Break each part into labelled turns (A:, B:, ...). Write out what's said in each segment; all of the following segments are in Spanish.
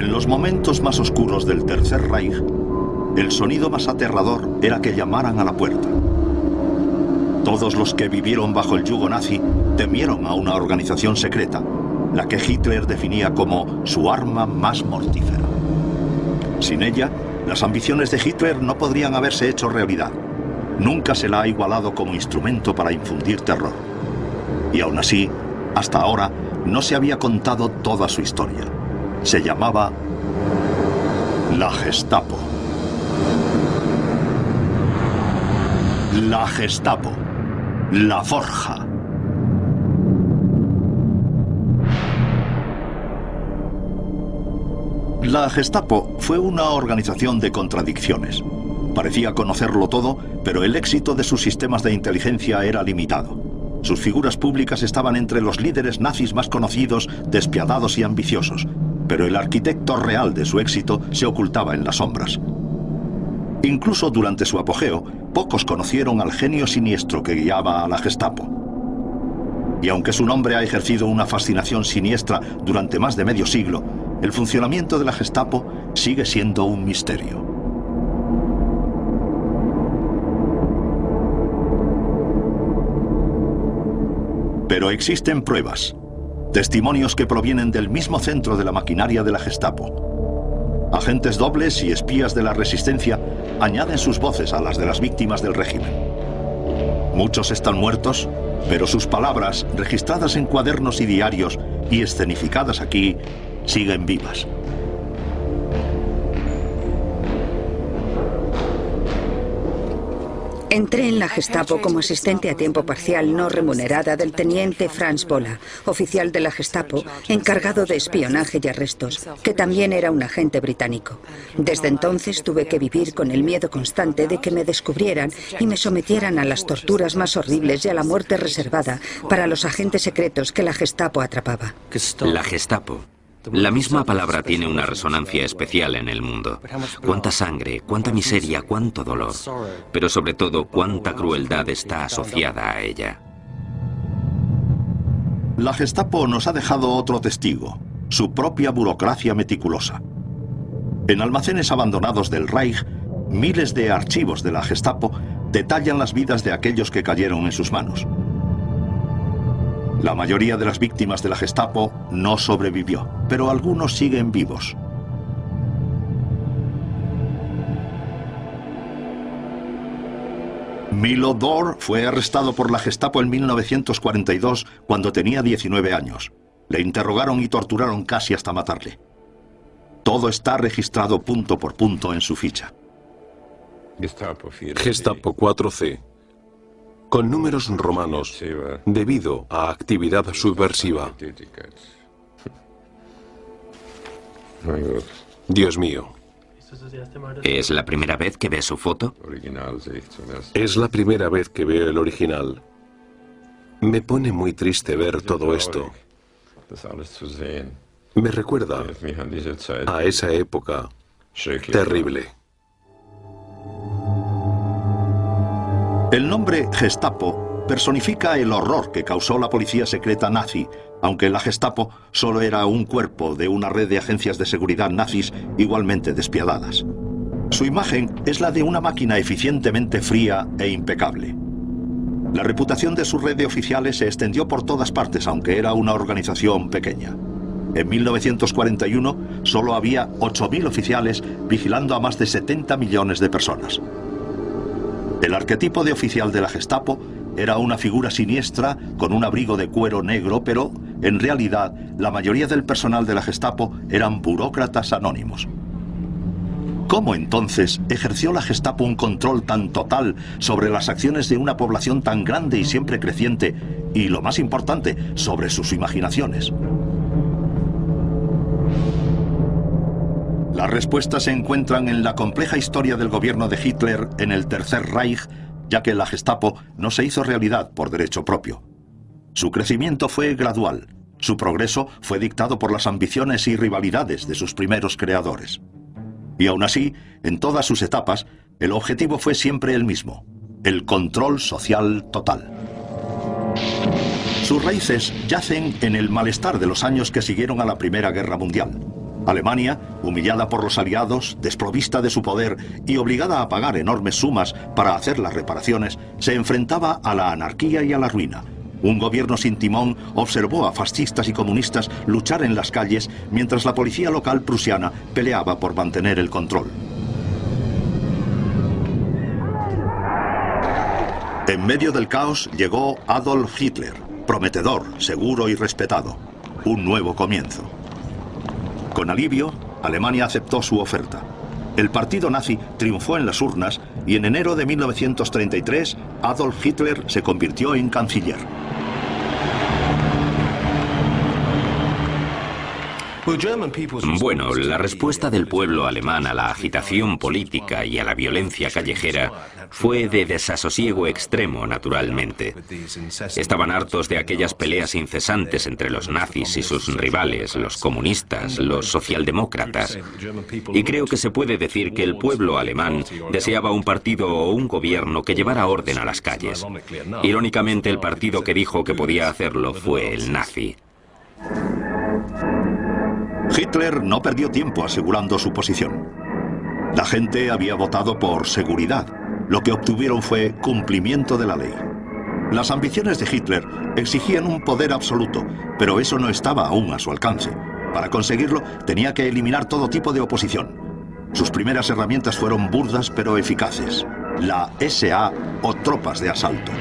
A: En los momentos más oscuros del Tercer Reich, el sonido más aterrador era que llamaran a la puerta. Todos los que vivieron bajo el yugo nazi temieron a una organización secreta, la que Hitler definía como su arma más mortífera. Sin ella, las ambiciones de Hitler no podrían haberse hecho realidad. Nunca se la ha igualado como instrumento para infundir terror. Y aún así, hasta ahora, no se había contado toda su historia. Se llamaba la Gestapo. La Gestapo. La Forja. La Gestapo fue una organización de contradicciones. Parecía conocerlo todo, pero el éxito de sus sistemas de inteligencia era limitado. Sus figuras públicas estaban entre los líderes nazis más conocidos, despiadados y ambiciosos, pero el arquitecto real de su éxito se ocultaba en las sombras. Incluso durante su apogeo, pocos conocieron al genio siniestro que guiaba a la Gestapo. Y aunque su nombre ha ejercido una fascinación siniestra durante más de medio siglo, el funcionamiento de la Gestapo sigue siendo un misterio. Pero existen pruebas, testimonios que provienen del mismo centro de la maquinaria de la Gestapo. Agentes dobles y espías de la resistencia añaden sus voces a las de las víctimas del régimen. Muchos están muertos, pero sus palabras, registradas en cuadernos y diarios y escenificadas aquí, siguen vivas.
B: Entré en la Gestapo como asistente a tiempo parcial no remunerada del teniente Franz Bola, oficial de la Gestapo, encargado de espionaje y arrestos, que también era un agente británico. Desde entonces tuve que vivir con el miedo constante de que me descubrieran y me sometieran a las torturas más horribles y a la muerte reservada para los agentes secretos que la Gestapo atrapaba.
C: La Gestapo la misma palabra tiene una resonancia especial en el mundo. Cuánta sangre, cuánta miseria, cuánto dolor, pero sobre todo cuánta crueldad está asociada a ella.
A: La Gestapo nos ha dejado otro testigo, su propia burocracia meticulosa. En almacenes abandonados del Reich, miles de archivos de la Gestapo detallan las vidas de aquellos que cayeron en sus manos. La mayoría de las víctimas de la Gestapo no sobrevivió, pero algunos siguen vivos. Milo Dor fue arrestado por la Gestapo en 1942 cuando tenía 19 años. Le interrogaron y torturaron casi hasta matarle. Todo está registrado punto por punto en su ficha.
D: Gestapo 4C con números romanos debido a actividad subversiva. Dios mío.
C: ¿Es la primera vez que ve su foto?
D: Es la primera vez que veo el original. Me pone muy triste ver todo esto. Me recuerda a esa época terrible.
A: El nombre Gestapo personifica el horror que causó la policía secreta nazi, aunque la Gestapo solo era un cuerpo de una red de agencias de seguridad nazis igualmente despiadadas. Su imagen es la de una máquina eficientemente fría e impecable. La reputación de su red de oficiales se extendió por todas partes, aunque era una organización pequeña. En 1941 solo había 8.000 oficiales vigilando a más de 70 millones de personas. El arquetipo de oficial de la Gestapo era una figura siniestra con un abrigo de cuero negro, pero en realidad la mayoría del personal de la Gestapo eran burócratas anónimos. ¿Cómo entonces ejerció la Gestapo un control tan total sobre las acciones de una población tan grande y siempre creciente y, lo más importante, sobre sus imaginaciones? Las respuestas se encuentran en la compleja historia del gobierno de Hitler en el Tercer Reich, ya que la Gestapo no se hizo realidad por derecho propio. Su crecimiento fue gradual. Su progreso fue dictado por las ambiciones y rivalidades de sus primeros creadores. Y aún así, en todas sus etapas, el objetivo fue siempre el mismo, el control social total. Sus raíces yacen en el malestar de los años que siguieron a la Primera Guerra Mundial. Alemania, humillada por los aliados, desprovista de su poder y obligada a pagar enormes sumas para hacer las reparaciones, se enfrentaba a la anarquía y a la ruina. Un gobierno sin timón observó a fascistas y comunistas luchar en las calles mientras la policía local prusiana peleaba por mantener el control. En medio del caos llegó Adolf Hitler, prometedor, seguro y respetado. Un nuevo comienzo. Con alivio, Alemania aceptó su oferta. El partido nazi triunfó en las urnas y en enero de 1933 Adolf Hitler se convirtió en canciller.
C: Bueno, la respuesta del pueblo alemán a la agitación política y a la violencia callejera fue de desasosiego extremo, naturalmente. Estaban hartos de aquellas peleas incesantes entre los nazis y sus rivales, los comunistas, los socialdemócratas. Y creo que se puede decir que el pueblo alemán deseaba un partido o un gobierno que llevara orden a las calles. Irónicamente, el partido que dijo que podía hacerlo fue el nazi.
A: Hitler no perdió tiempo asegurando su posición. La gente había votado por seguridad. Lo que obtuvieron fue cumplimiento de la ley. Las ambiciones de Hitler exigían un poder absoluto, pero eso no estaba aún a su alcance. Para conseguirlo, tenía que eliminar todo tipo de oposición. Sus primeras herramientas fueron burdas pero eficaces. La SA o tropas de asalto.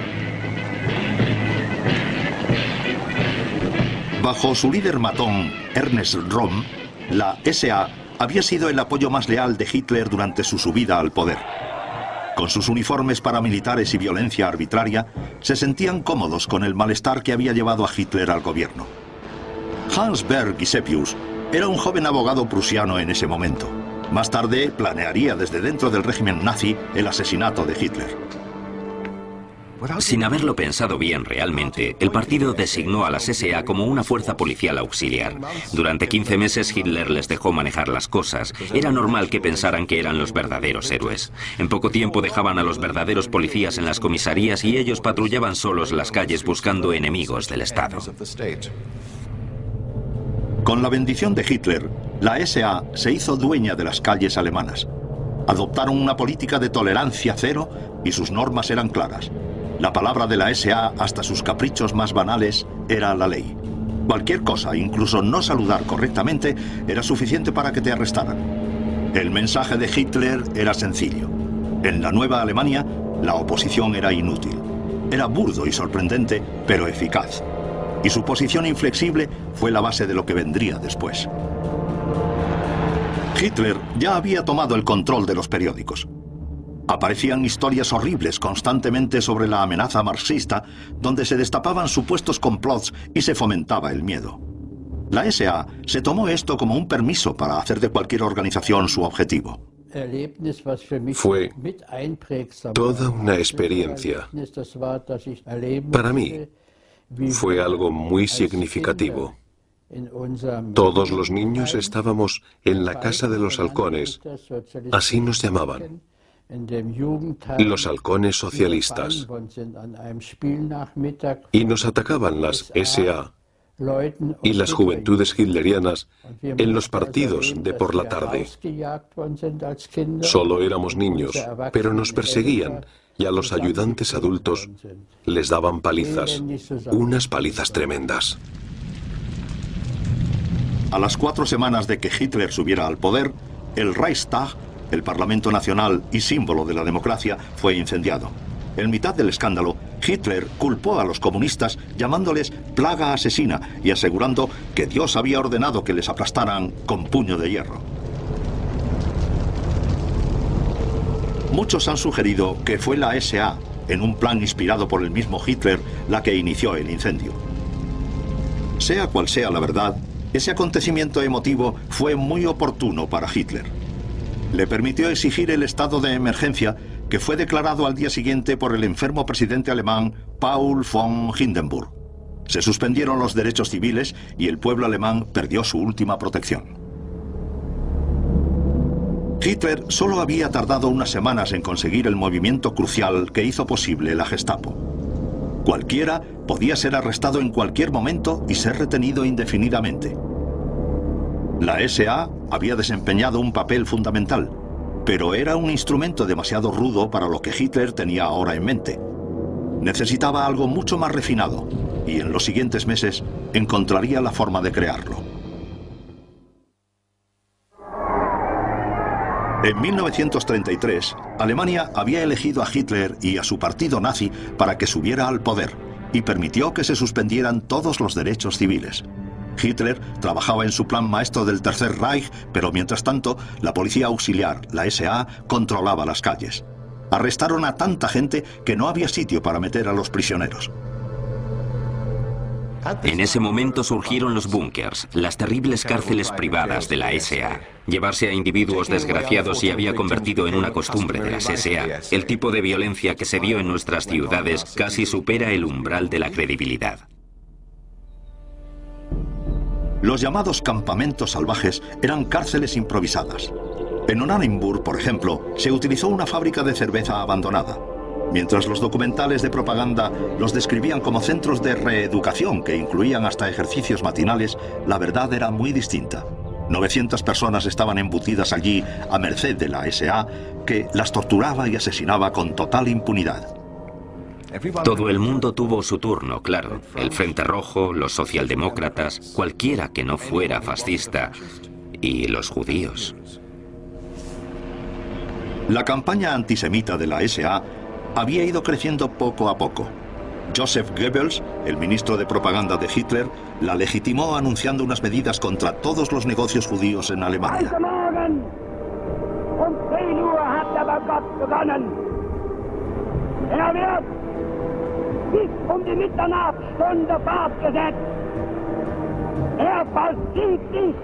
A: Bajo su líder matón, Ernest Röhm, la SA había sido el apoyo más leal de Hitler durante su subida al poder. Con sus uniformes paramilitares y violencia arbitraria, se sentían cómodos con el malestar que había llevado a Hitler al gobierno. Hans Berg Gisepius era un joven abogado prusiano en ese momento. Más tarde planearía desde dentro del régimen nazi el asesinato de Hitler.
C: Sin haberlo pensado bien realmente, el partido designó a las SA como una fuerza policial auxiliar. Durante 15 meses Hitler les dejó manejar las cosas. Era normal que pensaran que eran los verdaderos héroes. En poco tiempo dejaban a los verdaderos policías en las comisarías y ellos patrullaban solos las calles buscando enemigos del Estado.
A: Con la bendición de Hitler, la SA se hizo dueña de las calles alemanas. Adoptaron una política de tolerancia cero y sus normas eran claras. La palabra de la SA, hasta sus caprichos más banales, era la ley. Cualquier cosa, incluso no saludar correctamente, era suficiente para que te arrestaran. El mensaje de Hitler era sencillo. En la nueva Alemania, la oposición era inútil. Era burdo y sorprendente, pero eficaz. Y su posición inflexible fue la base de lo que vendría después. Hitler ya había tomado el control de los periódicos. Aparecían historias horribles constantemente sobre la amenaza marxista, donde se destapaban supuestos complots y se fomentaba el miedo. La SA se tomó esto como un permiso para hacer de cualquier organización su objetivo.
D: Fue toda una experiencia. Para mí fue algo muy significativo. Todos los niños estábamos en la Casa de los Halcones, así nos llamaban los halcones socialistas. Y nos atacaban las SA y las juventudes hitlerianas en los partidos de por la tarde. Solo éramos niños, pero nos perseguían y a los ayudantes adultos les daban palizas, unas palizas tremendas.
A: A las cuatro semanas de que Hitler subiera al poder, el Reichstag el Parlamento Nacional y símbolo de la democracia, fue incendiado. En mitad del escándalo, Hitler culpó a los comunistas llamándoles plaga asesina y asegurando que Dios había ordenado que les aplastaran con puño de hierro. Muchos han sugerido que fue la SA, en un plan inspirado por el mismo Hitler, la que inició el incendio. Sea cual sea la verdad, ese acontecimiento emotivo fue muy oportuno para Hitler le permitió exigir el estado de emergencia que fue declarado al día siguiente por el enfermo presidente alemán Paul von Hindenburg. Se suspendieron los derechos civiles y el pueblo alemán perdió su última protección. Hitler solo había tardado unas semanas en conseguir el movimiento crucial que hizo posible la Gestapo. Cualquiera podía ser arrestado en cualquier momento y ser retenido indefinidamente. La SA había desempeñado un papel fundamental, pero era un instrumento demasiado rudo para lo que Hitler tenía ahora en mente. Necesitaba algo mucho más refinado, y en los siguientes meses encontraría la forma de crearlo. En 1933, Alemania había elegido a Hitler y a su partido nazi para que subiera al poder y permitió que se suspendieran todos los derechos civiles. Hitler trabajaba en su plan maestro del Tercer Reich, pero mientras tanto, la policía auxiliar, la SA, controlaba las calles. Arrestaron a tanta gente que no había sitio para meter a los prisioneros.
C: En ese momento surgieron los búnkers, las terribles cárceles privadas de la SA. Llevarse a individuos desgraciados se había convertido en una costumbre de las SA. El tipo de violencia que se vio en nuestras ciudades casi supera el umbral de la credibilidad.
A: Los llamados campamentos salvajes eran cárceles improvisadas. En Onanenburg, por ejemplo, se utilizó una fábrica de cerveza abandonada. Mientras los documentales de propaganda los describían como centros de reeducación que incluían hasta ejercicios matinales, la verdad era muy distinta. 900 personas estaban embutidas allí a merced de la SA, que las torturaba y asesinaba con total impunidad.
C: Todo el mundo tuvo su turno, claro. El Frente Rojo, los socialdemócratas, cualquiera que no fuera fascista, y los judíos.
A: La campaña antisemita de la SA había ido creciendo poco a poco. Joseph Goebbels, el ministro de propaganda de Hitler, la legitimó anunciando unas medidas contra todos los negocios judíos en Alemania. Bis um die Mitternachtsstunde fortgesetzt. Er vollzieht sich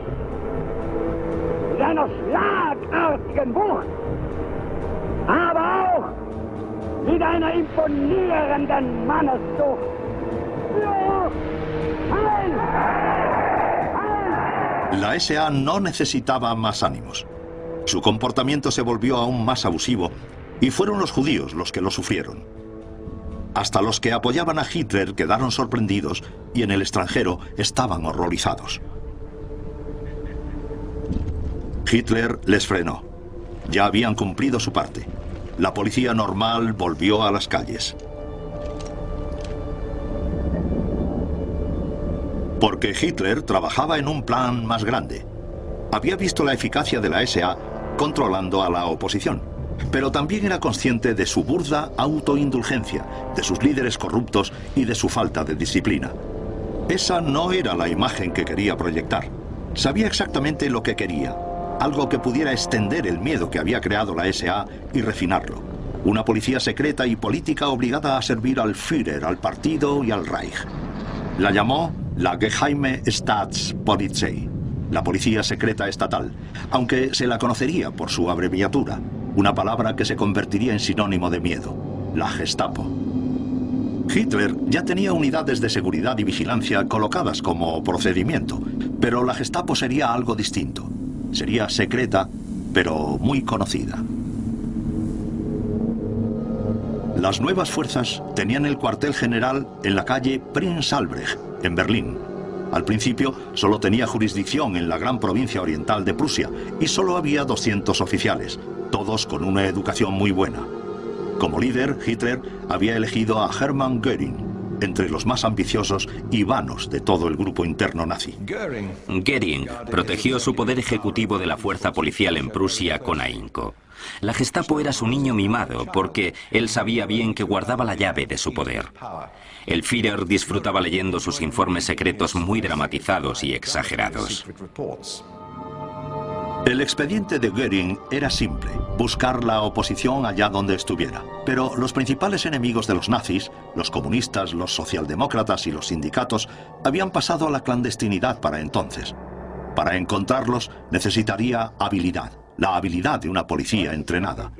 A: mit einer schlagartigen Wucht, aber auch mit einer imponierenden Manneszucht. La SA no necesitaba más ánimos. Su comportamiento se volvió aún más abusivo y fueron los judíos los que lo sufrieron. Hasta los que apoyaban a Hitler quedaron sorprendidos y en el extranjero estaban horrorizados. Hitler les frenó. Ya habían cumplido su parte. La policía normal volvió a las calles. Porque Hitler trabajaba en un plan más grande. Había visto la eficacia de la SA controlando a la oposición pero también era consciente de su burda autoindulgencia, de sus líderes corruptos y de su falta de disciplina. Esa no era la imagen que quería proyectar. Sabía exactamente lo que quería, algo que pudiera extender el miedo que había creado la SA y refinarlo. Una policía secreta y política obligada a servir al Führer, al partido y al Reich. La llamó la Geheime Staatspolizei, la policía secreta estatal, aunque se la conocería por su abreviatura, una palabra que se convertiría en sinónimo de miedo, la Gestapo. Hitler ya tenía unidades de seguridad y vigilancia colocadas como procedimiento, pero la Gestapo sería algo distinto. Sería secreta, pero muy conocida. Las nuevas fuerzas tenían el cuartel general en la calle Prinz Albrecht, en Berlín. Al principio solo tenía jurisdicción en la gran provincia oriental de Prusia y solo había 200 oficiales, todos con una educación muy buena. Como líder, Hitler había elegido a Hermann Göring, entre los más ambiciosos y vanos de todo el grupo interno nazi.
C: Göring protegió su poder ejecutivo de la fuerza policial en Prusia con ahínco. La Gestapo era su niño mimado porque él sabía bien que guardaba la llave de su poder. El Führer disfrutaba leyendo sus informes secretos muy dramatizados y exagerados.
A: El expediente de Goering era simple, buscar la oposición allá donde estuviera. Pero los principales enemigos de los nazis, los comunistas, los socialdemócratas y los sindicatos, habían pasado a la clandestinidad para entonces. Para encontrarlos necesitaría habilidad, la habilidad de una policía entrenada.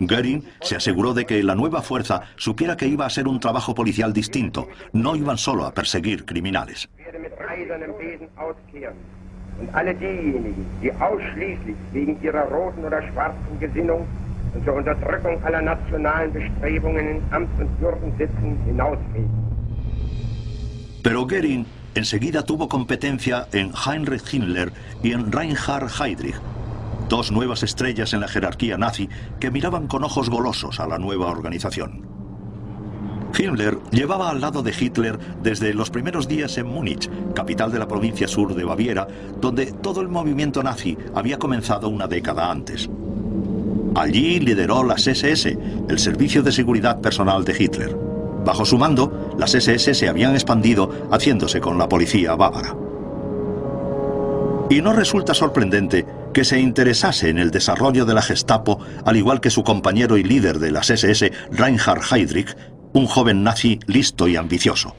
A: Goering se aseguró de que la nueva fuerza supiera que iba a ser un trabajo policial distinto, no iban solo a perseguir criminales. Und alle diejenigen, die ausschließlich wegen ihrer roten oder schwarzen Gesinnung und zur Unterdrückung aller nationalen Bestrebungen in Amt und Würden sitzen, hinausgehen. Pero Goering enseguida tuvo competencia en Heinrich Himmler y en Reinhard Heydrich, dos nuevas estrellas en la jerarquía nazi que miraban con ojos golosos a la nueva organización. Himmler llevaba al lado de Hitler desde los primeros días en Múnich, capital de la provincia sur de Baviera, donde todo el movimiento nazi había comenzado una década antes. Allí lideró las SS, el Servicio de Seguridad Personal de Hitler. Bajo su mando, las SS se habían expandido haciéndose con la policía bávara. Y no resulta sorprendente que se interesase en el desarrollo de la Gestapo, al igual que su compañero y líder de las SS, Reinhard Heydrich, un joven nazi listo y ambicioso.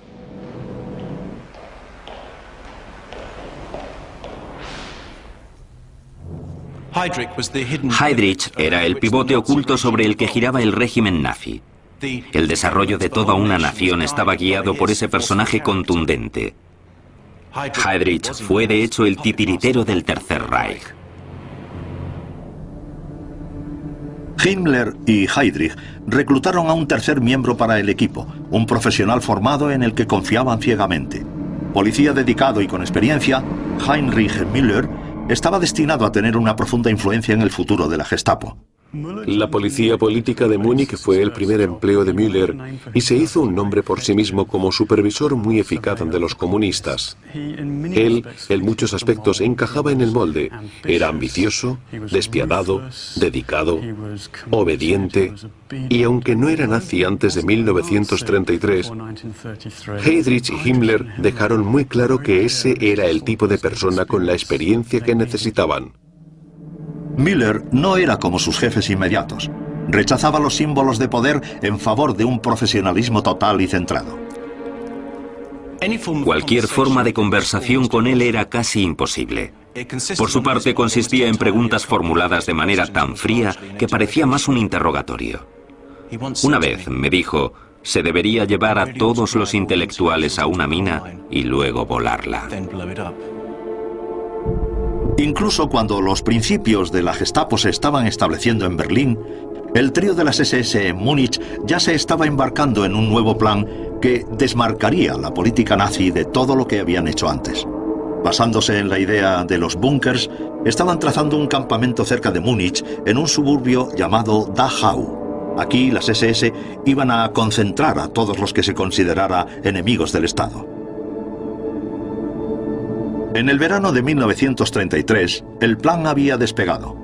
C: Heydrich era el pivote oculto sobre el que giraba el régimen nazi. El desarrollo de toda una nación estaba guiado por ese personaje contundente. Heydrich fue de hecho el titiritero del Tercer Reich.
A: Himmler y Heydrich reclutaron a un tercer miembro para el equipo, un profesional formado en el que confiaban ciegamente. Policía dedicado y con experiencia, Heinrich Müller estaba destinado a tener una profunda influencia en el futuro de la Gestapo.
D: La policía política de Múnich fue el primer empleo de Müller y se hizo un nombre por sí mismo como supervisor muy eficaz de los comunistas. Él, en muchos aspectos, encajaba en el molde. Era ambicioso, despiadado, dedicado, obediente y aunque no era nazi antes de 1933, Heydrich y Himmler dejaron muy claro que ese era el tipo de persona con la experiencia que necesitaban.
A: Miller no era como sus jefes inmediatos. Rechazaba los símbolos de poder en favor de un profesionalismo total y centrado.
C: Cualquier forma de conversación con él era casi imposible. Por su parte, consistía en preguntas formuladas de manera tan fría que parecía más un interrogatorio. Una vez me dijo, se debería llevar a todos los intelectuales a una mina y luego volarla.
A: Incluso cuando los principios de la Gestapo se estaban estableciendo en Berlín, el trío de las SS en Múnich ya se estaba embarcando en un nuevo plan que desmarcaría la política nazi de todo lo que habían hecho antes. Basándose en la idea de los búnkers, estaban trazando un campamento cerca de Múnich en un suburbio llamado Dachau. Aquí las SS iban a concentrar a todos los que se considerara enemigos del Estado. En el verano de 1933, el plan había despegado.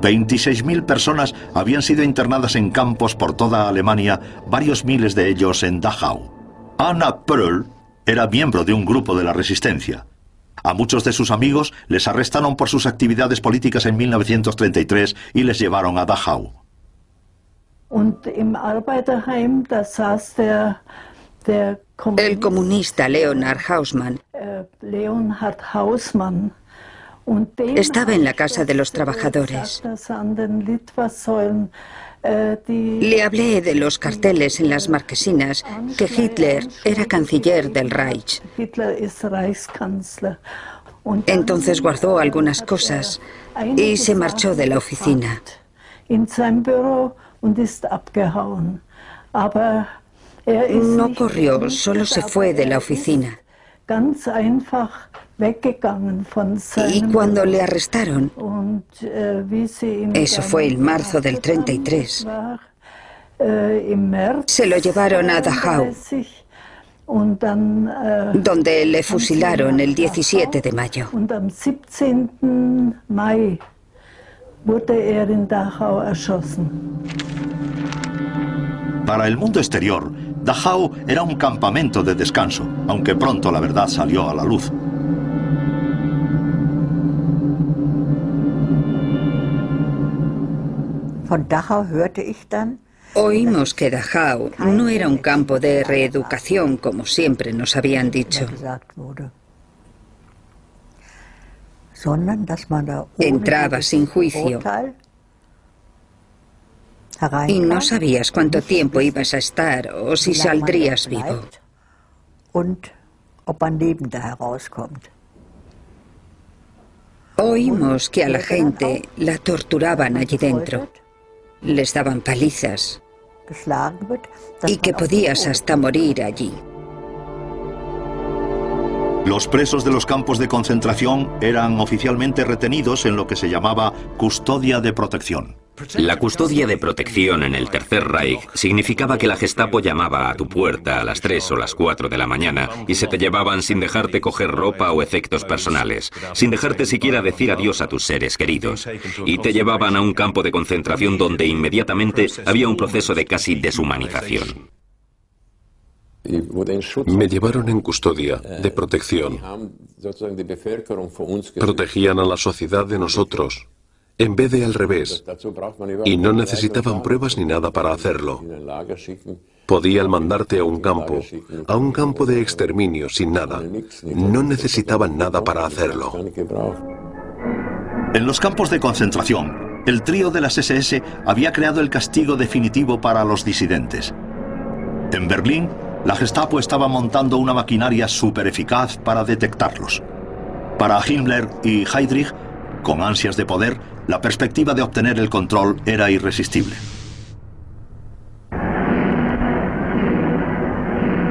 A: 26.000 personas habían sido internadas en campos por toda Alemania, varios miles de ellos en Dachau. Anna Pröll era miembro de un grupo de la resistencia. A muchos de sus amigos les arrestaron por sus actividades políticas en 1933 y les llevaron a Dachau.
B: El comunista Leonard Hausmann estaba en la casa de los trabajadores. Le hablé de los carteles en las marquesinas que Hitler era canciller del Reich. Entonces guardó algunas cosas y se marchó de la oficina. No corrió, solo se fue de la oficina. Y cuando le arrestaron, eso fue en marzo del 33, se lo llevaron a Dachau, donde le fusilaron el 17 de mayo.
A: Para el mundo exterior, Dachau era un campamento de descanso, aunque pronto la verdad salió a la luz.
B: Oímos que Dachau no era un campo de reeducación como siempre nos habían dicho. Entraba sin juicio y no sabías cuánto tiempo ibas a estar o si saldrías vivo. Oímos que a la gente la torturaban allí dentro. Les daban palizas y que podías hasta morir allí.
A: Los presos de los campos de concentración eran oficialmente retenidos en lo que se llamaba custodia de protección.
C: La custodia de protección en el Tercer Reich significaba que la Gestapo llamaba a tu puerta a las 3 o las 4 de la mañana y se te llevaban sin dejarte coger ropa o efectos personales, sin dejarte siquiera decir adiós a tus seres queridos. Y te llevaban a un campo de concentración donde inmediatamente había un proceso de casi deshumanización.
D: Me llevaron en custodia, de protección. Protegían a la sociedad de nosotros, en vez de al revés, y no necesitaban pruebas ni nada para hacerlo. Podían mandarte a un campo, a un campo de exterminio, sin nada. No necesitaban nada para hacerlo.
A: En los campos de concentración, el trío de las SS había creado el castigo definitivo para los disidentes. En Berlín, la Gestapo estaba montando una maquinaria súper eficaz para detectarlos. Para Himmler y Heydrich, con ansias de poder, la perspectiva de obtener el control era irresistible.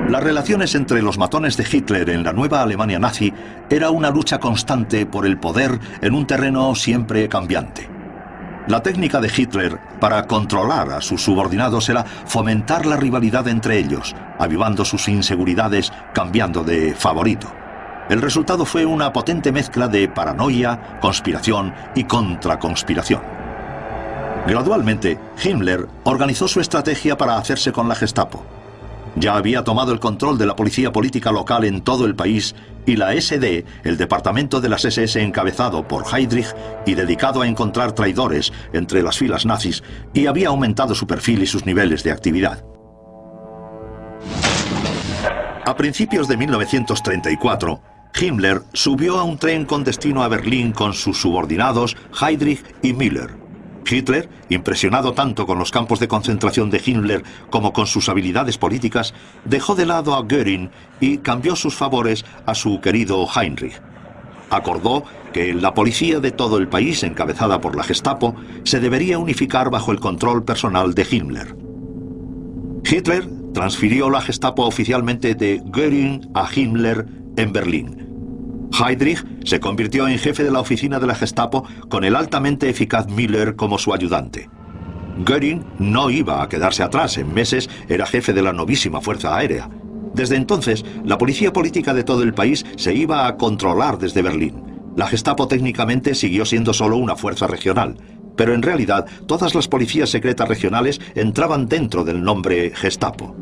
A: Las relaciones entre los matones de Hitler en la nueva Alemania nazi era una lucha constante por el poder en un terreno siempre cambiante. La técnica de Hitler para controlar a sus subordinados era fomentar la rivalidad entre ellos, avivando sus inseguridades, cambiando de favorito. El resultado fue una potente mezcla de paranoia, conspiración y contraconspiración. Gradualmente, Himmler organizó su estrategia para hacerse con la Gestapo. Ya había tomado el control de la policía política local en todo el país y la SD, el departamento de las SS encabezado por Heydrich y dedicado a encontrar traidores entre las filas nazis, y había aumentado su perfil y sus niveles de actividad. A principios de 1934, Himmler subió a un tren con destino a Berlín con sus subordinados Heydrich y Müller. Hitler, impresionado tanto con los campos de concentración de Himmler como con sus habilidades políticas, dejó de lado a Göring y cambió sus favores a su querido Heinrich. Acordó que la policía de todo el país, encabezada por la Gestapo, se debería unificar bajo el control personal de Himmler. Hitler transfirió la Gestapo oficialmente de Göring a Himmler en Berlín. Heydrich se convirtió en jefe de la oficina de la Gestapo con el altamente eficaz Müller como su ayudante. Göring no iba a quedarse atrás, en meses era jefe de la novísima Fuerza Aérea. Desde entonces, la policía política de todo el país se iba a controlar desde Berlín. La Gestapo técnicamente siguió siendo solo una fuerza regional, pero en realidad todas las policías secretas regionales entraban dentro del nombre Gestapo.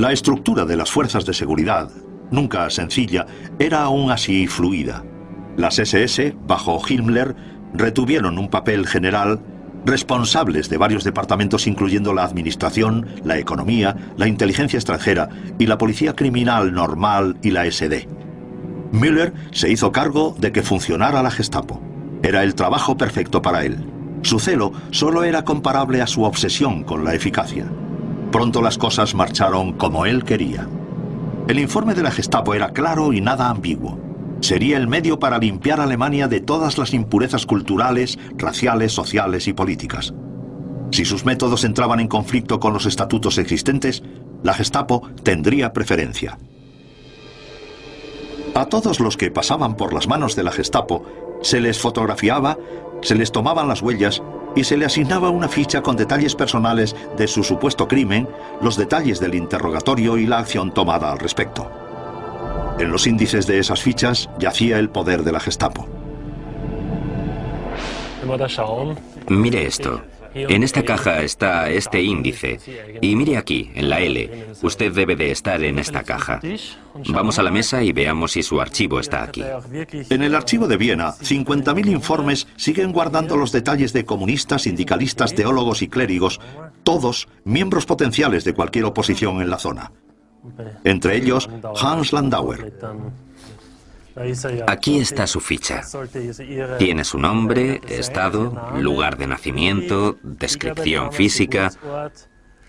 A: La estructura de las fuerzas de seguridad, nunca sencilla, era aún así fluida. Las SS, bajo Himmler, retuvieron un papel general responsables de varios departamentos incluyendo la administración, la economía, la inteligencia extranjera y la policía criminal normal y la SD. Müller se hizo cargo de que funcionara la Gestapo. Era el trabajo perfecto para él. Su celo solo era comparable a su obsesión con la eficacia. Pronto las cosas marcharon como él quería. El informe de la Gestapo era claro y nada ambiguo. Sería el medio para limpiar a Alemania de todas las impurezas culturales, raciales, sociales y políticas. Si sus métodos entraban en conflicto con los estatutos existentes, la Gestapo tendría preferencia. A todos los que pasaban por las manos de la Gestapo se les fotografiaba, se les tomaban las huellas y se le asignaba una ficha con detalles personales de su supuesto crimen, los detalles del interrogatorio y la acción tomada al respecto. En los índices de esas fichas yacía el poder de la Gestapo.
C: Mire esto. En esta caja está este índice. Y mire aquí, en la L. Usted debe de estar en esta caja. Vamos a la mesa y veamos si su archivo está aquí.
A: En el archivo de Viena, 50.000 informes siguen guardando los detalles de comunistas, sindicalistas, teólogos y clérigos, todos miembros potenciales de cualquier oposición en la zona. Entre ellos, Hans Landauer.
C: Aquí está su ficha. Tiene su nombre, estado, lugar de nacimiento, descripción física,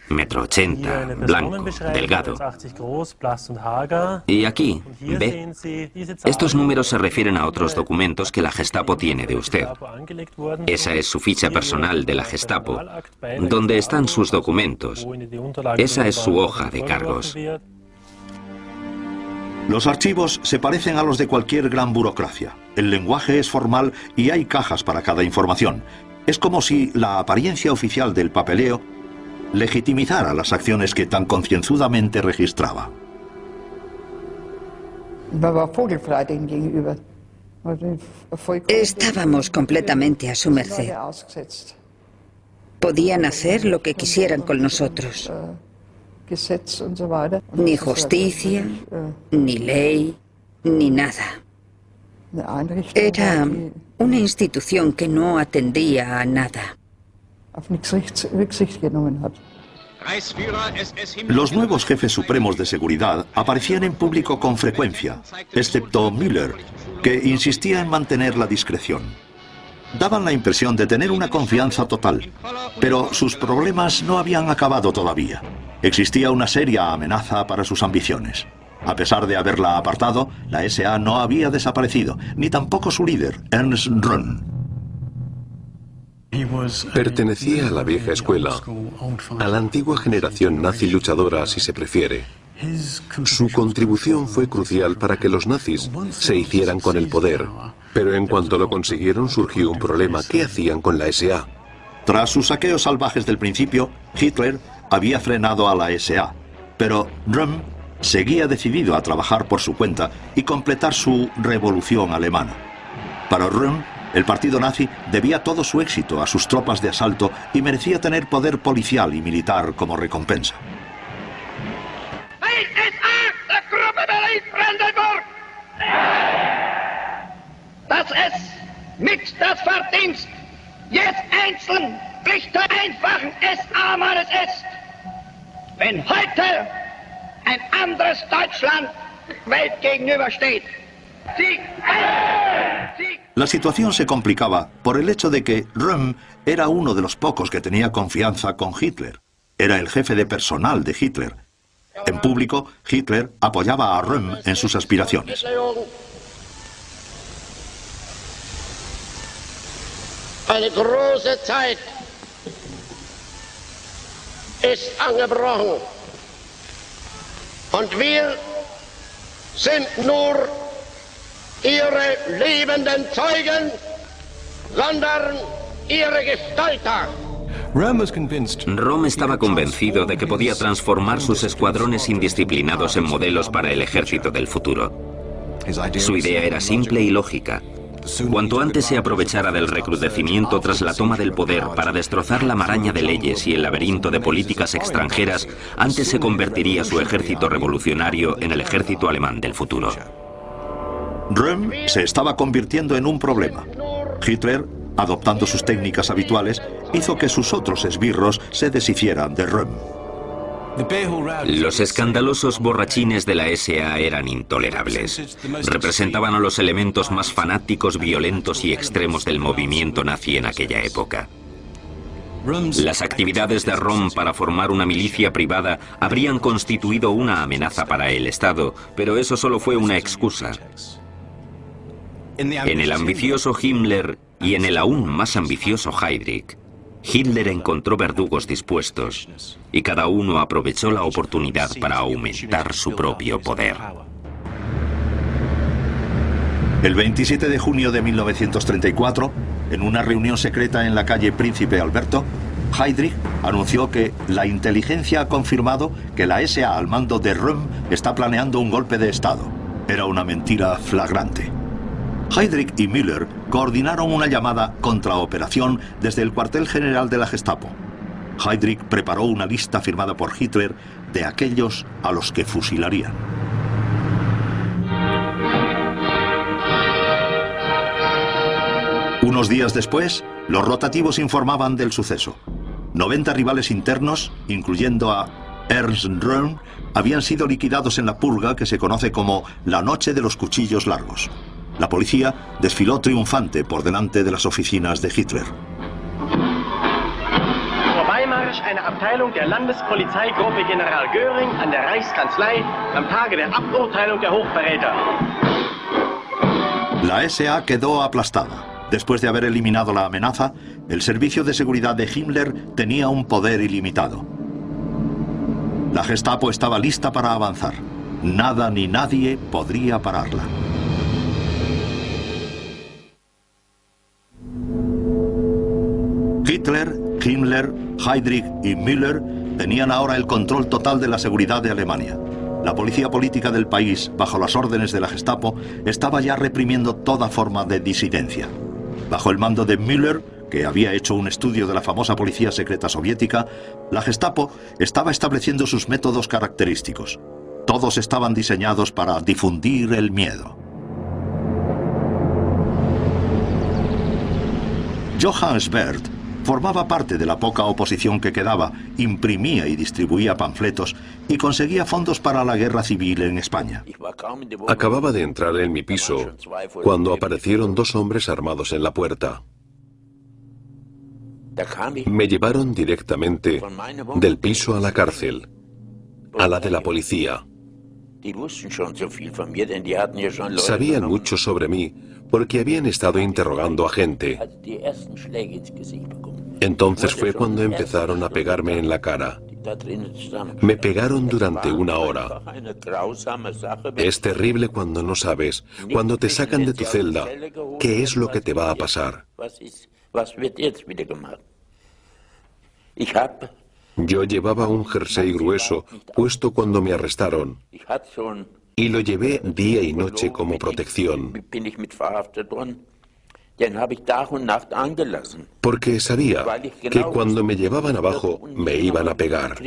C: metro ochenta, blanco, delgado. Y aquí, ve, estos números se refieren a otros documentos que la Gestapo tiene de usted. Esa es su ficha personal de la Gestapo, donde están sus documentos. Esa es su hoja de cargos.
A: Los archivos se parecen a los de cualquier gran burocracia. El lenguaje es formal y hay cajas para cada información. Es como si la apariencia oficial del papeleo legitimizara las acciones que tan concienzudamente registraba.
B: Estábamos completamente a su merced. Podían hacer lo que quisieran con nosotros. Ni justicia, ni ley, ni nada. Era una institución que no atendía a nada.
A: Los nuevos jefes supremos de seguridad aparecían en público con frecuencia, excepto Müller, que insistía en mantener la discreción. Daban la impresión de tener una confianza total, pero sus problemas no habían acabado todavía. Existía una seria amenaza para sus ambiciones. A pesar de haberla apartado, la SA no había desaparecido, ni tampoco su líder, Ernst Röhm.
D: Pertenecía a la vieja escuela, a la antigua generación nazi luchadora, si se prefiere. Su contribución fue crucial para que los nazis se hicieran con el poder, pero en cuanto lo consiguieron surgió un problema. ¿Qué hacían con la SA?
A: Tras sus saqueos salvajes del principio, Hitler había frenado a la SA, pero Röhm seguía decidido a trabajar por su cuenta y completar su revolución alemana. Para Röhm, el partido nazi debía todo su éxito a sus tropas de asalto y merecía tener poder policial y militar como recompensa.
E: Das es mit das Verdienst jetzt einzeln Pflicht der einfachen SA-Mannes ist. Wenn heute ein anderes Deutschland Welt gegenübersteht, Sieg,
A: Sieg. La situación se complicaba por el hecho de que Röhm era uno de los pocos que tenía confianza con Hitler. Era el jefe de personal de Hitler. En público, Hitler apoyaba a Röhm en sus aspiraciones.
E: Eine große Zeit ist angebrochen. Und wir sind nur ihre lebenden Zeugen, sondern ihre Gestalter.
C: Rom estaba convencido de que podía transformar sus escuadrones indisciplinados en modelos para el ejército del futuro. Su idea era simple y lógica. Cuanto antes se aprovechara del recrudecimiento tras la toma del poder para destrozar la maraña de leyes y el laberinto de políticas extranjeras, antes se convertiría su ejército revolucionario en el ejército alemán del futuro.
A: Röhm se estaba convirtiendo en un problema. Hitler, adoptando sus técnicas habituales, hizo que sus otros esbirros se deshicieran de Röhm.
C: Los escandalosos borrachines de la SA eran intolerables. Representaban a los elementos más fanáticos, violentos y extremos del movimiento nazi en aquella época. Las actividades de Rom para formar una milicia privada habrían constituido una amenaza para el Estado, pero eso solo fue una excusa. En el ambicioso Himmler y en el aún más ambicioso Heydrich, Hitler encontró verdugos dispuestos y cada uno aprovechó la oportunidad para aumentar su propio poder.
A: El 27 de junio de 1934, en una reunión secreta en la calle Príncipe Alberto, Heydrich anunció que la inteligencia ha confirmado que la SA al mando de Röhm está planeando un golpe de Estado. Era una mentira flagrante. Heydrich y Müller coordinaron una llamada contraoperación desde el cuartel general de la Gestapo. Heydrich preparó una lista firmada por Hitler de aquellos a los que fusilarían. Unos días después, los rotativos informaban del suceso. 90 rivales internos, incluyendo a Ernst Röhm, habían sido liquidados en la purga que se conoce como la Noche de los Cuchillos Largos. La policía desfiló triunfante por delante de las oficinas de Hitler.
F: Eine Abteilung der Landespolizeigruppe General Göring an der Reichskanzlei am Tage der Aburteilung der Hochverräter.
A: La SA quedó aplastada. Después de haber eliminado la amenaza, el servicio de seguridad de Himmler tenía un poder ilimitado. La Gestapo estaba lista para avanzar. Nada ni nadie podría pararla. Hitler, Himmler, Heydrich y Müller tenían ahora el control total de la seguridad de Alemania. La policía política del país, bajo las órdenes de la Gestapo, estaba ya reprimiendo toda forma de disidencia. Bajo el mando de Müller, que había hecho un estudio de la famosa policía secreta soviética, la Gestapo estaba estableciendo sus métodos característicos. Todos estaban diseñados para difundir el miedo. Johannes Bert formaba parte de la poca oposición que quedaba, imprimía y distribuía panfletos y conseguía fondos para la guerra civil en España.
D: Acababa de entrar en mi piso cuando aparecieron dos hombres armados en la puerta. Me llevaron directamente del piso a la cárcel, a la de la policía. Sabían mucho sobre mí porque habían estado interrogando a gente. Entonces fue cuando empezaron a pegarme en la cara. Me pegaron durante una hora. Es terrible cuando no sabes, cuando te sacan de tu celda, qué es lo que te va a pasar. Yo llevaba un jersey grueso puesto cuando me arrestaron y lo llevé día y noche como protección. Porque sabía que cuando me llevaban abajo me iban a pegar.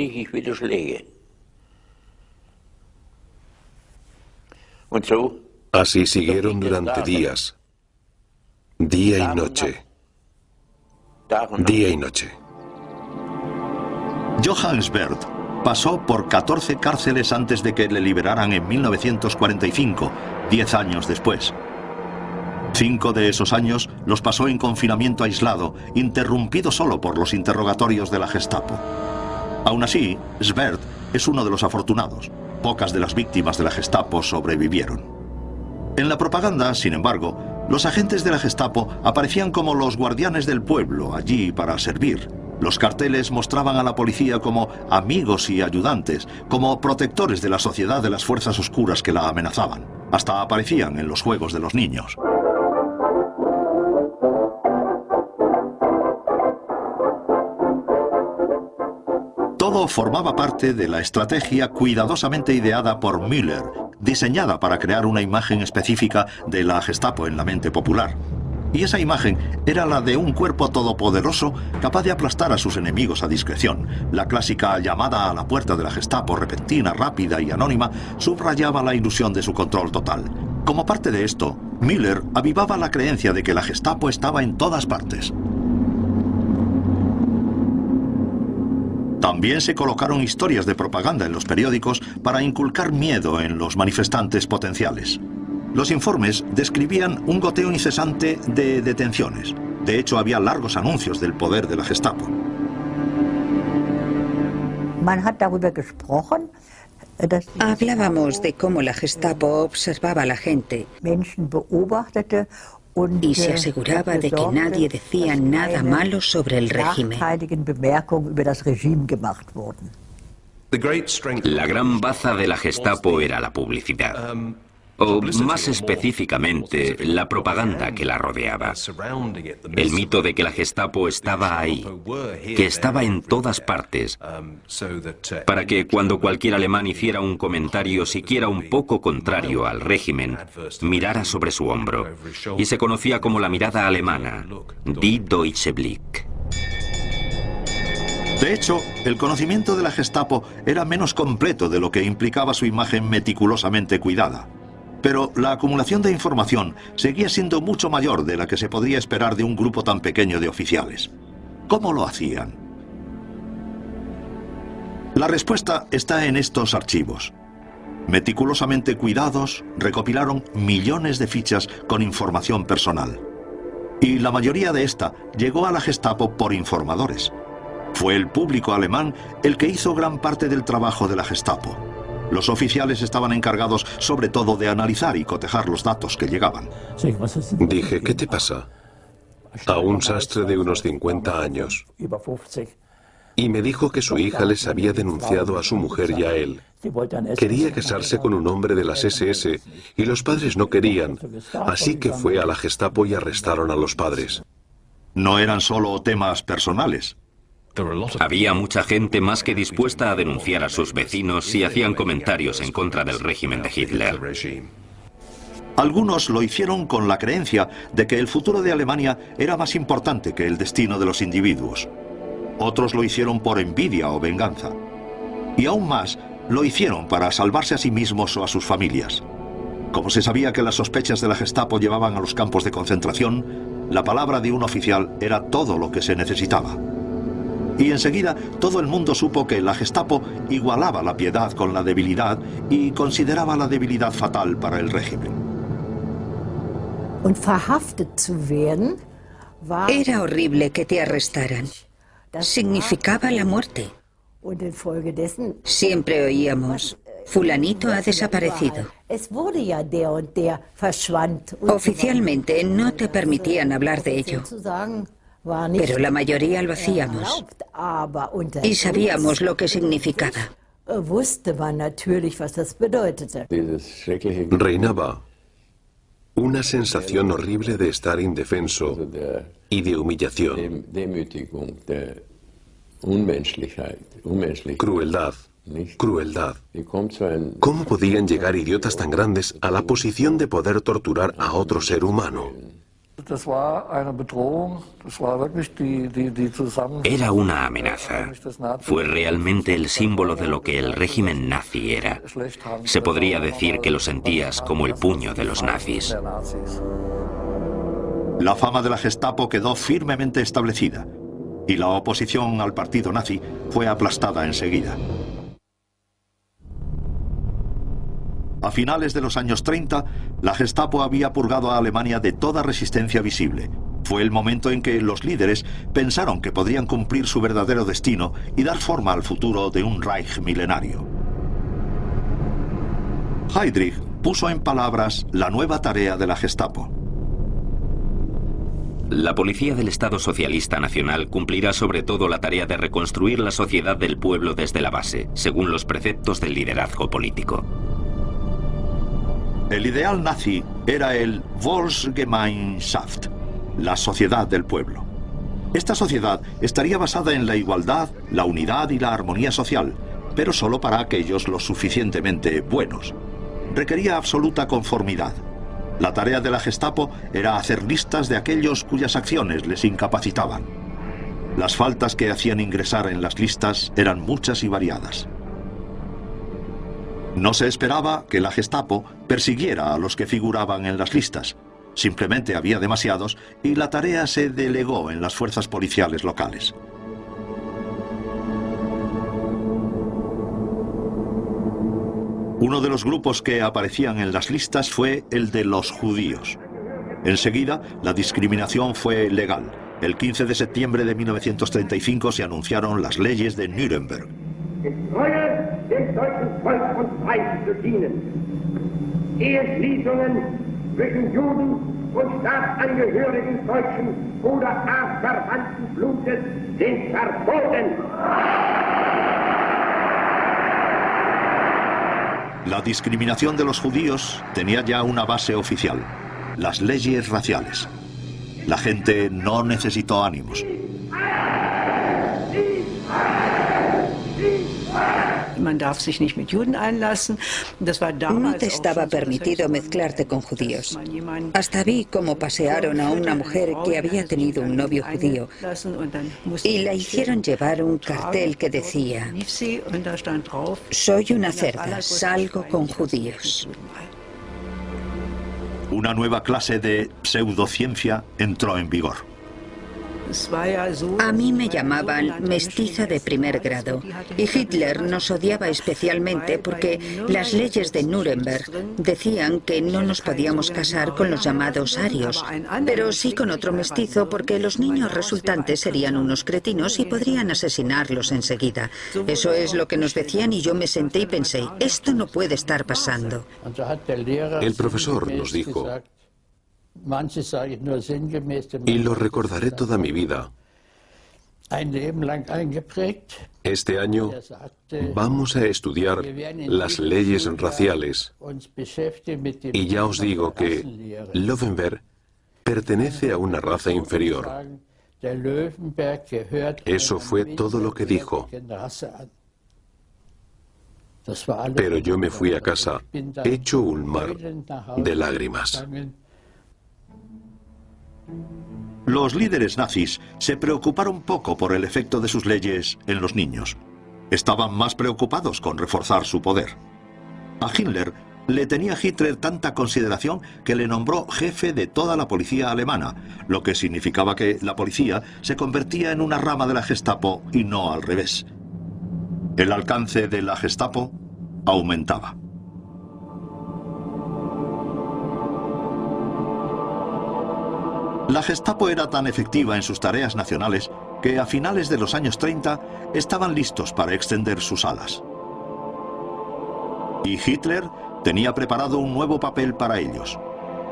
D: Así siguieron durante días, día y noche, día y noche.
A: Johannes Bert pasó por 14 cárceles antes de que le liberaran en 1945, 10 años después. Cinco de esos años los pasó en confinamiento aislado, interrumpido solo por los interrogatorios de la Gestapo. Aún así, Svert es uno de los afortunados. Pocas de las víctimas de la Gestapo sobrevivieron. En la propaganda, sin embargo, los agentes de la Gestapo aparecían como los guardianes del pueblo, allí para servir. Los carteles mostraban a la policía como amigos y ayudantes, como protectores de la sociedad de las fuerzas oscuras que la amenazaban. Hasta aparecían en los juegos de los niños. Todo formaba parte de la estrategia cuidadosamente ideada por Müller, diseñada para crear una imagen específica de la Gestapo en la mente popular. Y esa imagen era la de un cuerpo todopoderoso capaz de aplastar a sus enemigos a discreción. La clásica llamada a la puerta de la Gestapo, repentina, rápida y anónima, subrayaba la ilusión de su control total. Como parte de esto, Müller avivaba la creencia de que la Gestapo estaba en todas partes. También se colocaron historias de propaganda en los periódicos para inculcar miedo en los manifestantes potenciales. Los informes describían un goteo incesante de detenciones. De hecho, había largos anuncios del poder de la Gestapo.
B: Hablábamos de cómo la Gestapo observaba a la gente y se aseguraba de que nadie decía nada malo sobre el régimen.
C: La gran baza de la Gestapo era la publicidad. O más específicamente, la propaganda que la rodeaba. El mito de que la Gestapo estaba ahí, que estaba en todas partes, para que cuando cualquier alemán hiciera un comentario siquiera un poco contrario al régimen, mirara sobre su hombro. Y se conocía como la mirada alemana, Die Deutsche Blick.
A: De hecho, el conocimiento de la Gestapo era menos completo de lo que implicaba su imagen meticulosamente cuidada. Pero la acumulación de información seguía siendo mucho mayor de la que se podría esperar de un grupo tan pequeño de oficiales. ¿Cómo lo hacían? La respuesta está en estos archivos. Meticulosamente cuidados, recopilaron millones de fichas con información personal. Y la mayoría de esta llegó a la Gestapo por informadores. Fue el público alemán el que hizo gran parte del trabajo de la Gestapo. Los oficiales estaban encargados sobre todo de analizar y cotejar los datos que llegaban.
D: Dije, ¿qué te pasa? A un sastre de unos 50 años. y me dijo que su hija les había denunciado a su mujer y a él. Quería casarse con un hombre de las SS y los padres no querían, así que fue a la Gestapo y arrestaron a los padres.
A: No eran solo temas personales.
C: Había mucha gente más que dispuesta a denunciar a sus vecinos si hacían comentarios en contra del régimen de Hitler.
A: Algunos lo hicieron con la creencia de que el futuro de Alemania era más importante que el destino de los individuos. Otros lo hicieron por envidia o venganza. Y aún más, lo hicieron para salvarse a sí mismos o a sus familias. Como se sabía que las sospechas de la Gestapo llevaban a los campos de concentración, la palabra de un oficial era todo lo que se necesitaba. Y enseguida todo el mundo supo que la Gestapo igualaba la piedad con la debilidad y consideraba la debilidad fatal para el régimen.
B: Era horrible que te arrestaran. Significaba la muerte. Siempre oíamos, fulanito ha desaparecido. Oficialmente no te permitían hablar de ello. Pero la mayoría lo hacíamos. Y sabíamos lo que significaba.
D: Reinaba una sensación horrible de estar indefenso y de humillación. Crueldad. Crueldad. ¿Cómo podían llegar idiotas tan grandes a la posición de poder torturar a otro ser humano?
C: Era una amenaza. Fue realmente el símbolo de lo que el régimen nazi era. Se podría decir que lo sentías como el puño de los nazis.
A: La fama de la Gestapo quedó firmemente establecida y la oposición al partido nazi fue aplastada enseguida. A finales de los años 30, la Gestapo había purgado a Alemania de toda resistencia visible. Fue el momento en que los líderes pensaron que podrían cumplir su verdadero destino y dar forma al futuro de un Reich milenario. Heydrich puso en palabras la nueva tarea de la Gestapo.
C: La Policía del Estado Socialista Nacional cumplirá sobre todo la tarea de reconstruir la sociedad del pueblo desde la base, según los preceptos del liderazgo político.
A: El ideal nazi era el Volksgemeinschaft, la sociedad del pueblo. Esta sociedad estaría basada en la igualdad, la unidad y la armonía social, pero solo para aquellos lo suficientemente buenos. Requería absoluta conformidad. La tarea de la Gestapo era hacer listas de aquellos cuyas acciones les incapacitaban. Las faltas que hacían ingresar en las listas eran muchas y variadas. No se esperaba que la Gestapo persiguiera a los que figuraban en las listas. Simplemente había demasiados y la tarea se delegó en las fuerzas policiales locales. Uno de los grupos que aparecían en las listas fue el de los judíos. Enseguida, la discriminación fue legal. El 15 de septiembre de 1935 se anunciaron las leyes de Nuremberg. Verboten. La discriminación de los judíos tenía ya una base oficial, las leyes raciales. La gente no necesitó ánimos.
B: No te estaba permitido mezclarte con judíos. Hasta vi cómo pasearon a una mujer que había tenido un novio judío y la hicieron llevar un cartel que decía, soy una cerda, salgo con judíos.
A: Una nueva clase de pseudociencia entró en vigor.
B: A mí me llamaban mestiza de primer grado y Hitler nos odiaba especialmente porque las leyes de Nuremberg decían que no nos podíamos casar con los llamados arios, pero sí con otro mestizo porque los niños resultantes serían unos cretinos y podrían asesinarlos enseguida. Eso es lo que nos decían y yo me senté y pensé, esto no puede estar pasando.
D: El profesor nos dijo, y lo recordaré toda mi vida. Este año vamos a estudiar las leyes raciales y ya os digo que Löwenberg pertenece a una raza inferior. Eso fue todo lo que dijo. Pero yo me fui a casa hecho un mar de lágrimas.
A: Los líderes nazis se preocuparon poco por el efecto de sus leyes en los niños. Estaban más preocupados con reforzar su poder. A Hitler le tenía Hitler tanta consideración que le nombró jefe de toda la policía alemana, lo que significaba que la policía se convertía en una rama de la Gestapo y no al revés. El alcance de la Gestapo aumentaba. La Gestapo era tan efectiva en sus tareas nacionales que a finales de los años 30 estaban listos para extender sus alas. Y Hitler tenía preparado un nuevo papel para ellos.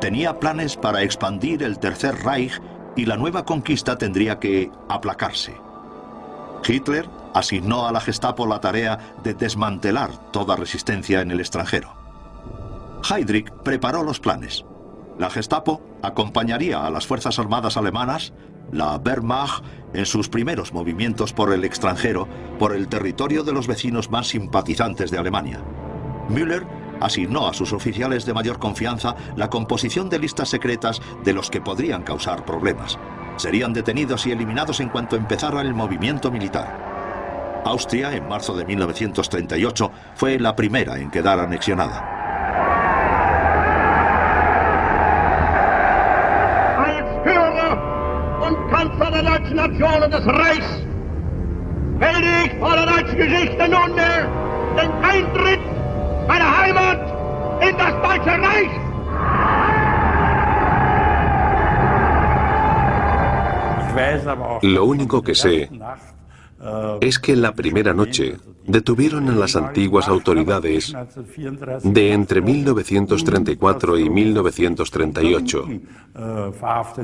A: Tenía planes para expandir el Tercer Reich y la nueva conquista tendría que aplacarse. Hitler asignó a la Gestapo la tarea de desmantelar toda resistencia en el extranjero. Heydrich preparó los planes. La Gestapo acompañaría a las Fuerzas Armadas alemanas, la Wehrmacht, en sus primeros movimientos por el extranjero, por el territorio de los vecinos más simpatizantes de Alemania. Müller asignó a sus oficiales de mayor confianza la composición de listas secretas de los que podrían causar problemas. Serían detenidos y eliminados en cuanto empezara el movimiento militar. Austria, en marzo de 1938, fue la primera en quedar anexionada.
E: deutschen Nation und des Reichs. Werde ich vor der deutschen Geschichte nunmehr den Eintritt meiner Heimat in das Deutsche Reich.
D: Lo único que sé es que la primera noche detuvieron a las antiguas autoridades de entre 1934 y 1938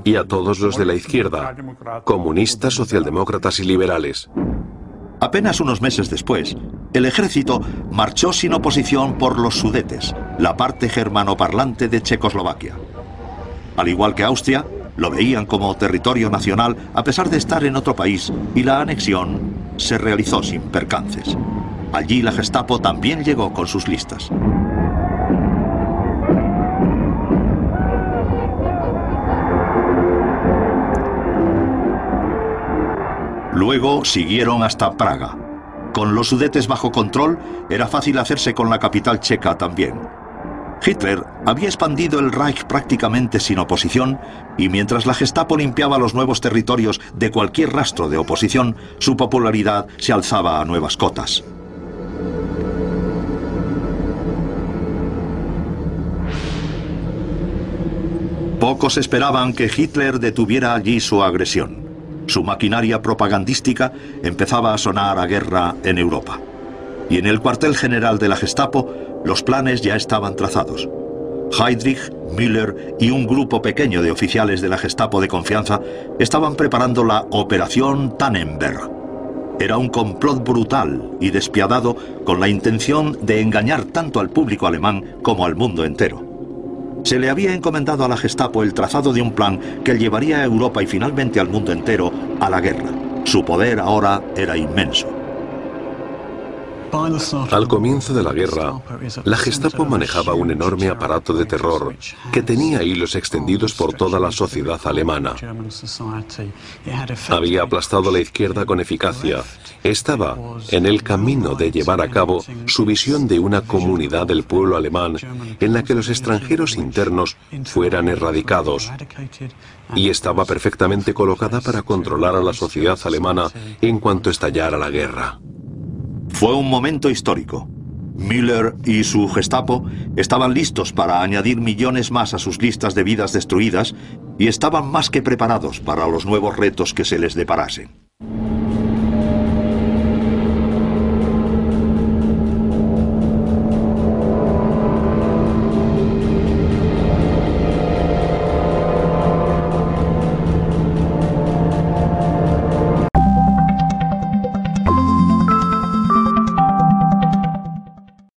D: y a todos los de la izquierda, comunistas, socialdemócratas y liberales.
A: Apenas unos meses después, el ejército marchó sin oposición por los Sudetes, la parte germanoparlante de Checoslovaquia. Al igual que Austria, lo veían como territorio nacional a pesar de estar en otro país y la anexión se realizó sin percances. Allí la Gestapo también llegó con sus listas. Luego siguieron hasta Praga. Con los sudetes bajo control, era fácil hacerse con la capital checa también. Hitler había expandido el Reich prácticamente sin oposición y mientras la Gestapo limpiaba los nuevos territorios de cualquier rastro de oposición, su popularidad se alzaba a nuevas cotas. Pocos esperaban que Hitler detuviera allí su agresión. Su maquinaria propagandística empezaba a sonar a guerra en Europa. Y en el cuartel general de la Gestapo, los planes ya estaban trazados. Heydrich, Müller y un grupo pequeño de oficiales de la Gestapo de confianza estaban preparando la Operación Tannenberg. Era un complot brutal y despiadado con la intención de engañar tanto al público alemán como al mundo entero. Se le había encomendado a la Gestapo el trazado de un plan que llevaría a Europa y finalmente al mundo entero a la guerra. Su poder ahora era inmenso.
D: Al comienzo de la guerra, la Gestapo manejaba un enorme aparato de terror que tenía hilos extendidos por toda la sociedad alemana. Había aplastado a la izquierda con eficacia. Estaba en el camino de llevar a cabo su visión de una comunidad del pueblo alemán en la que los extranjeros internos fueran erradicados. Y estaba perfectamente colocada para controlar a la sociedad alemana en cuanto estallara la guerra.
A: Fue un momento histórico. Müller y su Gestapo estaban listos para añadir millones más a sus listas de vidas destruidas y estaban más que preparados para los nuevos retos que se les deparasen.